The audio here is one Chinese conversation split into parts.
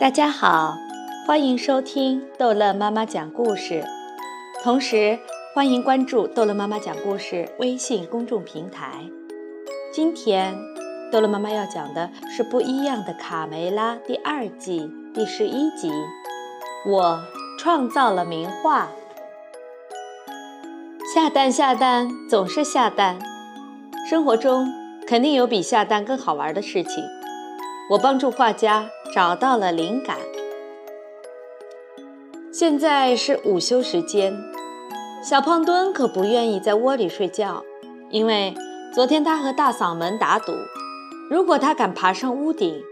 大家好，欢迎收听逗乐妈妈讲故事，同时欢迎关注逗乐妈妈讲故事微信公众平台。今天逗乐妈妈要讲的是不一样的卡梅拉第二季第十一集。我创造了名画，下蛋下蛋总是下蛋，生活中肯定有比下蛋更好玩的事情。我帮助画家。找到了灵感。现在是午休时间，小胖墩可不愿意在窝里睡觉，因为昨天他和大嗓门打赌，如果他敢爬上屋顶，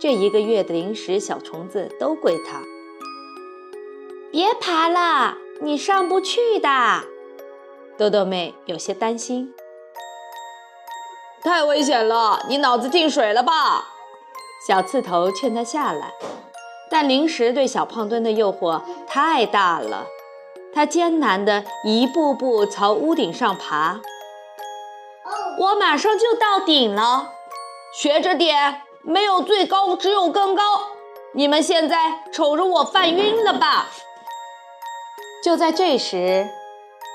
这一个月的零食小虫子都归他。别爬了，你上不去的。豆豆妹有些担心。太危险了，你脑子进水了吧？小刺头劝他下来，但零食对小胖墩的诱惑太大了。他艰难地一步步朝屋顶上爬。我马上就到顶了，学着点，没有最高，只有更高。你们现在瞅着我犯晕了吧？就在这时，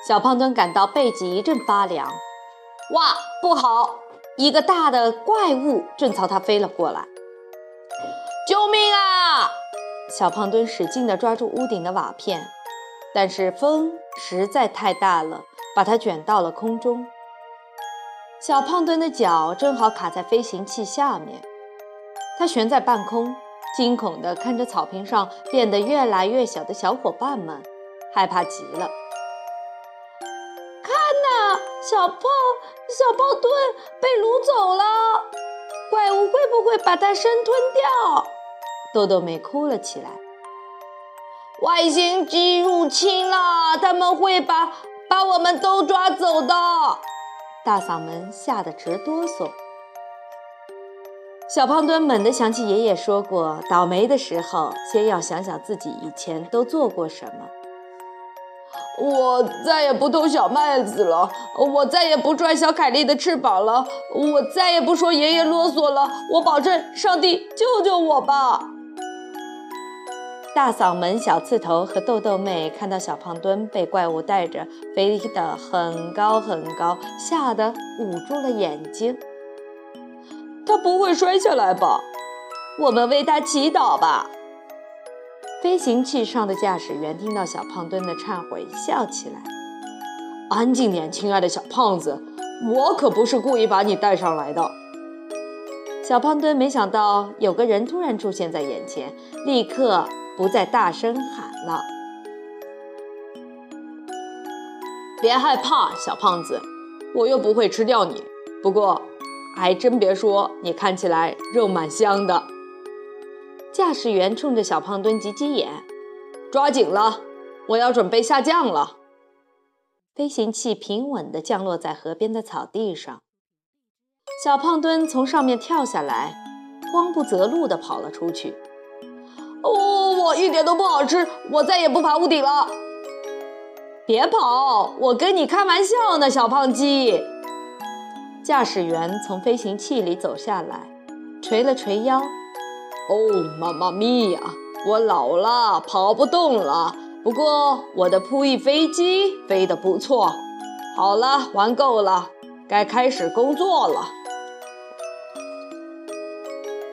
小胖墩感到背脊一阵发凉。哇，不好！一个大的怪物正朝他飞了过来。救命啊！小胖墩使劲地抓住屋顶的瓦片，但是风实在太大了，把它卷到了空中。小胖墩的脚正好卡在飞行器下面，他悬在半空，惊恐地看着草坪上变得越来越小的小伙伴们，害怕极了。看呐，小胖小胖墩被掳走了，怪物会不会把它生吞掉？豆豆妹哭了起来。外星机入侵了，他们会把把我们都抓走的。大嗓门吓得直哆嗦。小胖墩猛地想起爷爷说过，倒霉的时候先要想想自己以前都做过什么。我再也不偷小麦子了，我再也不拽小凯莉的翅膀了，我再也不说爷爷啰嗦了。我保证，上帝救救我吧！大嗓门小刺头和豆豆妹看到小胖墩被怪物带着飞得很高很高，吓得捂住了眼睛。他不会摔下来吧？我们为他祈祷吧。飞行器上的驾驶员听到小胖墩的忏悔，笑起来：“安静点，亲爱的小胖子，我可不是故意把你带上来的。”小胖墩没想到有个人突然出现在眼前，立刻。不再大声喊了，别害怕，小胖子，我又不会吃掉你。不过，还真别说，你看起来肉蛮香的。驾驶员冲着小胖墩挤挤眼，抓紧了，我要准备下降了。飞行器平稳地降落在河边的草地上，小胖墩从上面跳下来，慌不择路地跑了出去。哦，我一点都不好吃，我再也不爬屋顶了。别跑，我跟你开玩笑呢，小胖鸡。驾驶员从飞行器里走下来，捶了捶腰。哦，妈妈咪呀，我老了，跑不动了。不过我的扑翼飞机飞得不错。好了，玩够了，该开始工作了。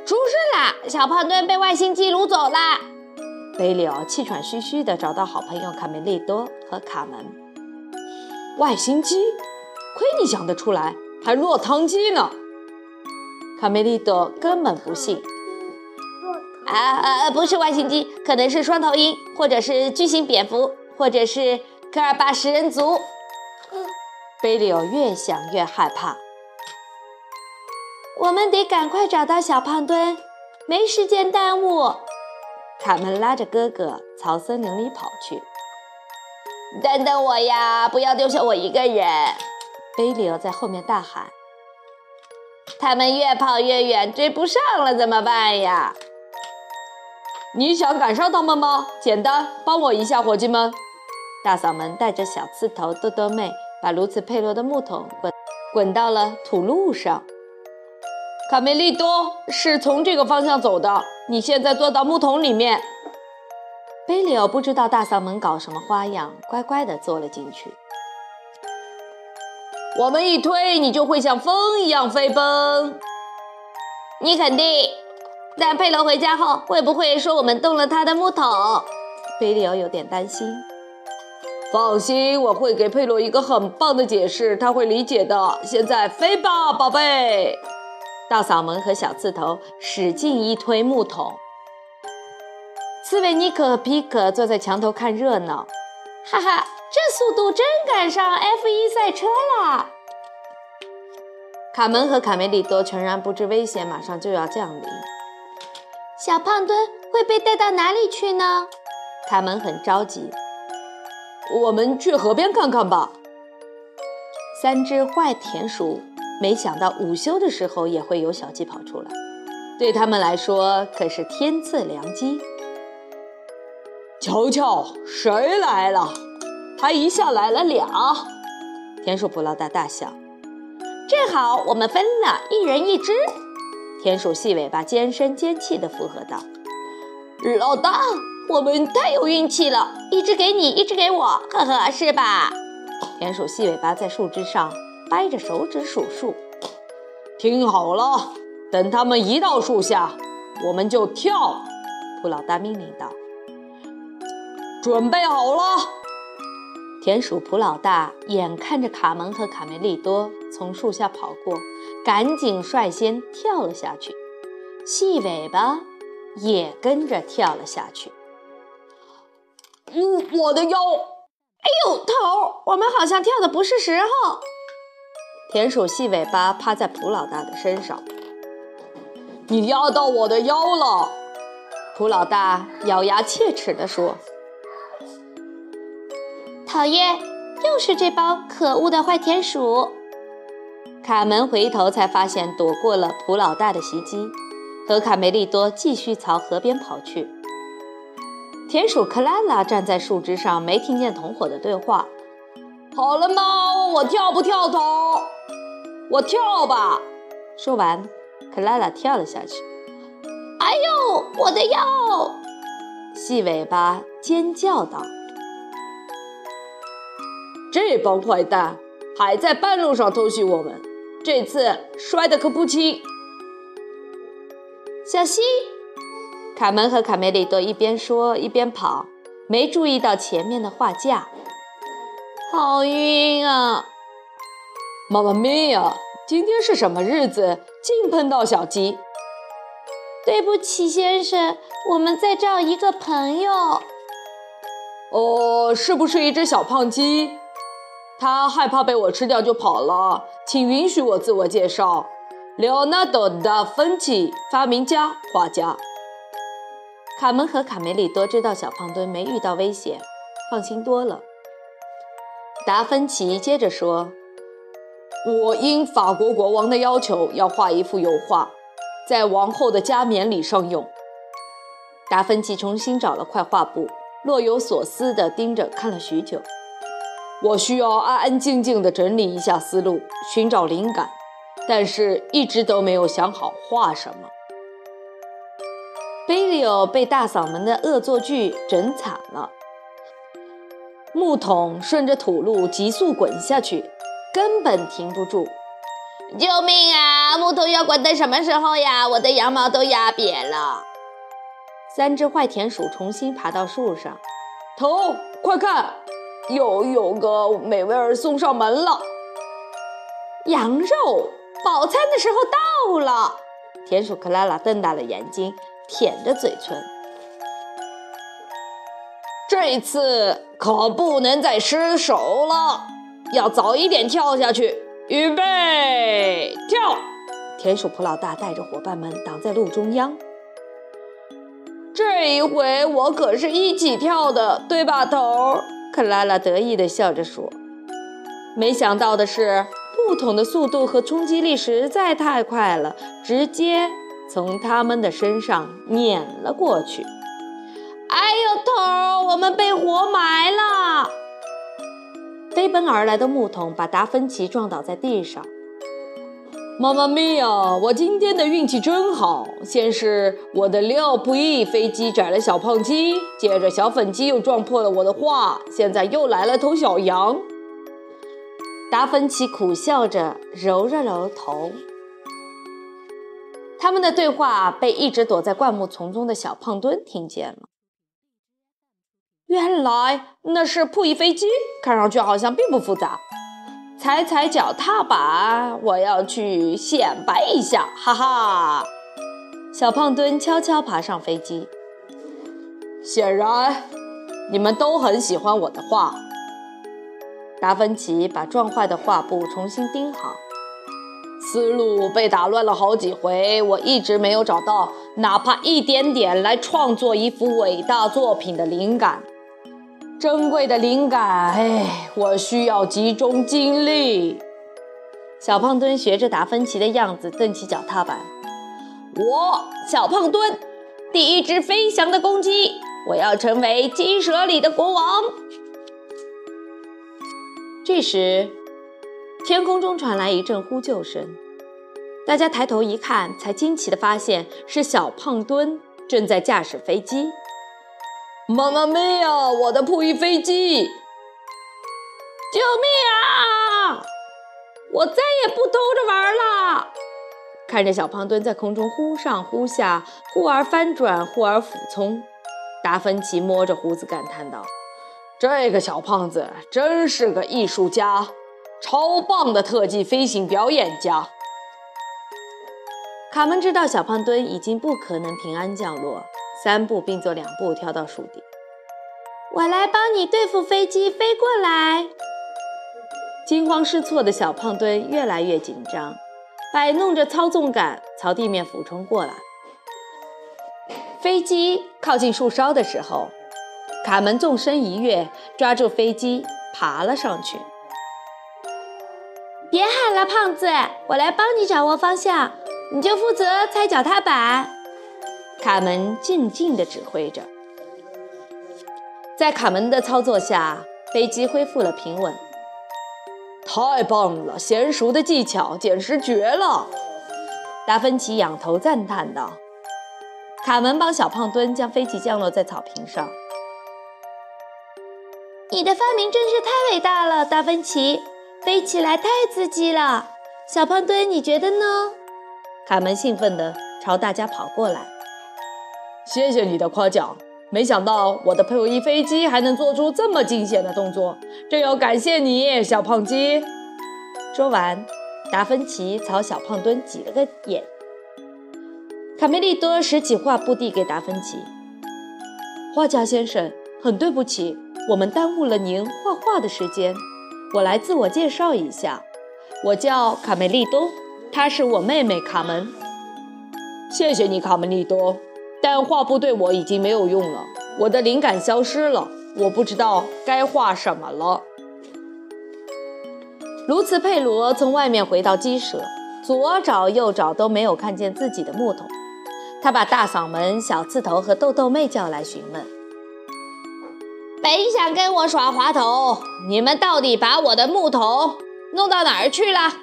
出事啦！小胖墩被外星机掳走啦！贝里奥气喘吁吁地找到好朋友卡梅利多和卡门。外星机？亏你想得出来，还落汤鸡呢！卡梅利多根本不信。啊啊！不是外星机，可能是双头鹰，或者是巨型蝙蝠，或者是科尔巴食人族。贝利奥越想越害怕。我们得赶快找到小胖墩，没时间耽误。卡门拉着哥哥朝森林里跑去。等等我呀，不要丢下我一个人！贝里奥在后面大喊。他们越跑越远，追不上了，怎么办呀？你想赶上他们吗？简单，帮我一下，伙计们！大嗓门带着小刺头豆豆妹，把如此佩罗的木桶滚滚到了土路上。卡梅利多是从这个方向走的，你现在坐到木桶里面。贝里奥不知道大嗓门搞什么花样，乖乖地坐了进去。我们一推，你就会像风一样飞奔。你肯定？但佩罗回家后会不会说我们动了他的木桶？菲利奥有点担心。放心，我会给佩罗一个很棒的解释，他会理解的。现在飞吧，宝贝！大嗓门和小刺头使劲一推木桶。斯维尼克和皮克坐在墙头看热闹。哈哈，这速度真赶上 F1 赛车啦！卡门和卡梅利多全然不知危险马上就要降临。小胖墩会被带到哪里去呢？卡门很着急。我们去河边看看吧。三只坏田鼠没想到午休的时候也会有小鸡跑出来，对他们来说可是天赐良机。瞧瞧，谁来了？还一下来了俩！田鼠普老大大笑。正好我们分了一人一只。田鼠细尾巴尖声尖气地附和道：“老大。”我们太有运气了，一只给你，一只给我，呵呵，是吧？田鼠细尾巴在树枝上掰着手指数数。听好了，等他们一到树下，我们就跳。普老大命令道：“准备好了。”田鼠普老大眼看着卡门和卡梅利多从树下跑过，赶紧率先跳了下去，细尾巴也跟着跳了下去。嗯，我的腰！哎呦，头！我们好像跳的不是时候。田鼠细尾巴趴在普老大的身上。你压到我的腰了！普老大咬牙切齿地说：“讨厌，又是这帮可恶的坏田鼠！”卡门回头才发现躲过了普老大的袭击，和卡梅利多继续朝河边跑去。田鼠克拉拉站在树枝上，没听见同伙的对话。好了吗？我跳不跳头？我跳吧。说完，克拉拉跳了下去。哎呦，我的腰！细尾巴尖叫道：“这帮坏蛋还在半路上偷袭我们，这次摔得可不轻。”小心！卡门和卡梅利多一边说一边跑，没注意到前面的画架。好晕啊！妈妈咪呀，今天是什么日子？净碰到小鸡。对不起，先生，我们在找一个朋友。哦，是不是一只小胖鸡？他害怕被我吃掉就跑了。请允许我自我介绍，莱昂纳多·达芬奇，发明家、画家。卡门和卡梅利多知道小胖墩没遇到危险，放心多了。达芬奇接着说：“我应法国国王的要求，要画一幅油画，在王后的加冕礼上用。”达芬奇重新找了块画布，若有所思地盯着看了许久。我需要安安静静地整理一下思路，寻找灵感，但是一直都没有想好画什么。贝利欧被大嗓门的恶作剧整惨了，木桶顺着土路急速滚下去，根本停不住。救命啊！木桶要滚到什么时候呀？我的羊毛都压扁了。三只坏田鼠重新爬到树上，头，快看，又有个美味儿送上门了。羊肉，饱餐的时候到了。田鼠克拉拉瞪大了眼睛。舔着嘴唇，这次可不能再失手了，要早一点跳下去。预备，跳！田鼠普老大带着伙伴们挡在路中央。这一回我可是一起跳的，对吧，头儿？克拉拉得意地笑着说。没想到的是，木桶的速度和冲击力实在太快了，直接。从他们的身上碾了过去。哎呦，头，我们被活埋了！飞奔而来的木桶把达芬奇撞倒在地上。妈妈咪呀！我今天的运气真好，先是我的六不翼飞机宰了小胖鸡，接着小粉鸡又撞破了我的画，现在又来了头小羊。达芬奇苦笑着揉了揉头。他们的对话被一直躲在灌木丛中的小胖墩听见了。原来那是扑翼飞机，看上去好像并不复杂。踩踩脚踏板，我要去显摆一下，哈哈！小胖墩悄悄爬上飞机。显然，你们都很喜欢我的画。达芬奇把撞坏的画布重新钉好。思路被打乱了好几回，我一直没有找到哪怕一点点来创作一幅伟大作品的灵感。珍贵的灵感，哎，我需要集中精力。小胖墩学着达芬奇的样子蹬起脚踏板。我，小胖墩，第一只飞翔的公鸡，我要成为鸡舍里的国王。这时，天空中传来一阵呼救声，大家抬头一看，才惊奇地发现是小胖墩正在驾驶飞机。妈妈咪呀！我的扑翼飞机！救命啊！我再也不偷着玩了。看着小胖墩在空中忽上忽下，忽而翻转，忽而俯冲，达芬奇摸着胡子感叹道：“这个小胖子真是个艺术家，超棒的特技飞行表演家。”卡门知道小胖墩已经不可能平安降落。三步并作两步跳到树顶，我来帮你对付飞机飞过来。惊慌失措的小胖墩越来越紧张，摆弄着操纵杆朝地面俯冲过来。飞机靠近树梢的时候，卡门纵身一跃，抓住飞机爬了上去。别喊了，胖子，我来帮你掌握方向，你就负责踩脚踏板。卡门静静地指挥着，在卡门的操作下，飞机恢复了平稳。太棒了，娴熟的技巧简直绝了！达芬奇仰头赞叹道。卡门帮小胖墩将飞机降落在草坪上。你的发明真是太伟大了，达芬奇，飞起来太刺激了。小胖墩，你觉得呢？卡门兴奋地朝大家跑过来。谢谢你的夸奖，没想到我的扑翼飞机还能做出这么惊险的动作，这要感谢你，小胖鸡。说完，达芬奇朝小胖墩挤了个眼。卡梅利多拾起画布递给达芬奇：“画家先生，很对不起，我们耽误了您画画的时间。我来自我介绍一下，我叫卡梅利多，她是我妹妹卡门。谢谢你，卡梅利多。”但画布对我已经没有用了，我的灵感消失了，我不知道该画什么了。卢茨佩罗从外面回到鸡舍，左找右找都没有看见自己的木桶。他把大嗓门、小刺头和豆豆妹叫来询问：“本想跟我耍滑头，你们到底把我的木桶弄到哪儿去了？”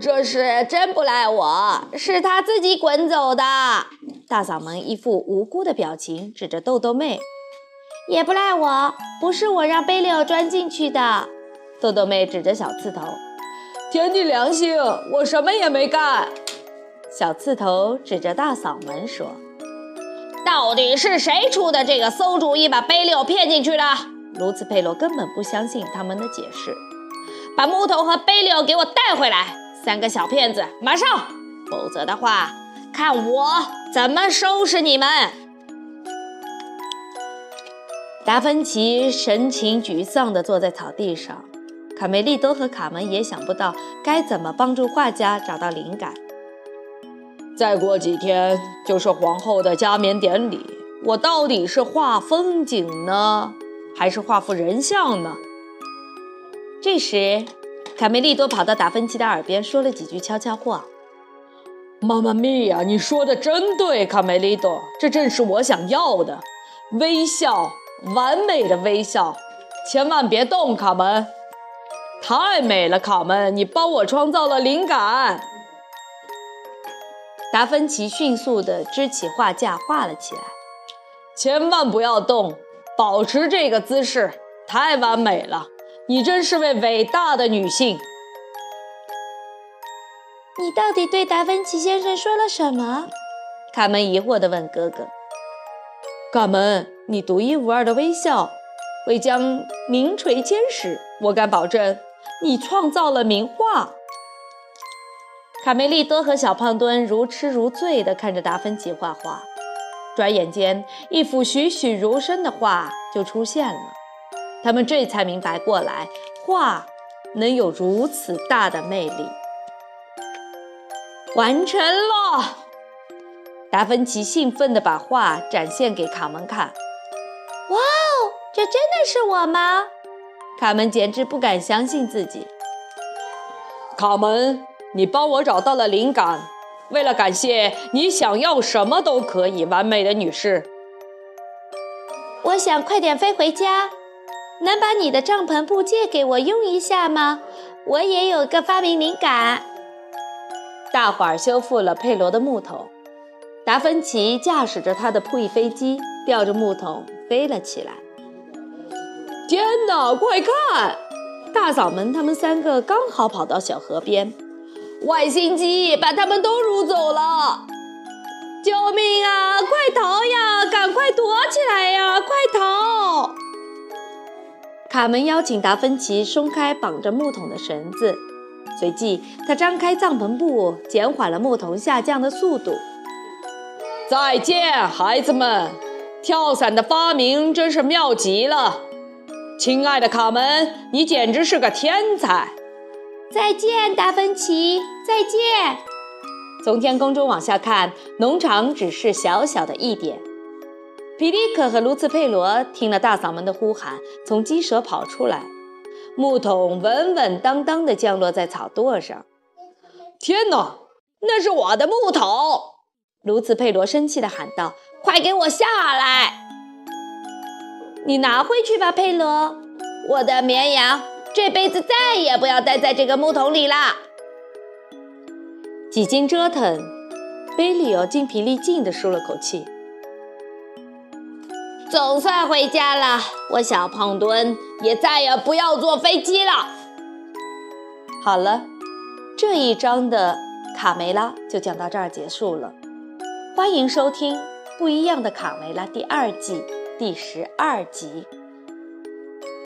这事真不赖我，是他自己滚走的。大嗓门一副无辜的表情，指着豆豆妹，也不赖我，不是我让贝利奥钻进去的。豆豆妹指着小刺头，天地良心，我什么也没干。小刺头指着大嗓门说：“到底是谁出的这个馊主意，把贝利奥骗进去的？”卢茨佩罗根本不相信他们的解释，把木头和贝利奥给我带回来，三个小骗子，马上，否则的话。看我怎么收拾你们！达芬奇神情沮丧地坐在草地上，卡梅利多和卡门也想不到该怎么帮助画家找到灵感。再过几天就是皇后的加冕典礼，我到底是画风景呢，还是画幅人像呢？这时，卡梅利多跑到达芬奇的耳边说了几句悄悄话。妈妈咪呀！你说的真对，卡梅利多，这正是我想要的，微笑，完美的微笑，千万别动，卡门。太美了，卡门，你帮我创造了灵感。达芬奇迅速地支起画架，画了起来。千万不要动，保持这个姿势，太完美了。你真是位伟大的女性。你到底对达芬奇先生说了什么？卡门疑惑地问哥哥。卡门，你独一无二的微笑会将名垂千史。我敢保证，你创造了名画。卡梅利多和小胖墩如痴如醉地看着达芬奇画画，转眼间，一幅栩栩如生的画就出现了。他们这才明白过来，画能有如此大的魅力。完成了！达芬奇兴奋地把画展现给卡门看。哇哦，这真的是我吗？卡门简直不敢相信自己。卡门，你帮我找到了灵感。为了感谢你，想要什么都可以，完美的女士。我想快点飞回家，能把你的帐篷布借给我用一下吗？我也有个发明灵感。大伙儿修复了佩罗的木桶，达芬奇驾驶着他的扑翼飞机，吊着木桶飞了起来。天哪，快看！大嗓门他们三个刚好跑到小河边，外星机把他们都掳走了！救命啊！快逃呀！赶快躲起来呀！快逃！卡门邀请达芬奇松开绑着木桶的绳子。随即，他张开帐篷布，减缓了木桶下降的速度。再见，孩子们！跳伞的发明真是妙极了，亲爱的卡门，你简直是个天才！再见，达芬奇！再见！从天空中往下看，农场只是小小的一点。皮利克和卢茨佩罗听了大嗓门的呼喊，从鸡舍跑出来。木桶稳稳当当地降落在草垛上。天哪，那是我的木桶！卢茨佩罗生气地喊道：“快给我下来！你拿回去吧，佩罗。我的绵羊这辈子再也不要待在这个木桶里啦！”几经折腾，贝里奥精疲力尽地舒了口气。总算回家了，我小胖墩也再也不要坐飞机了。好了，这一章的卡梅拉就讲到这儿结束了。欢迎收听《不一样的卡梅拉》第二季第十二集。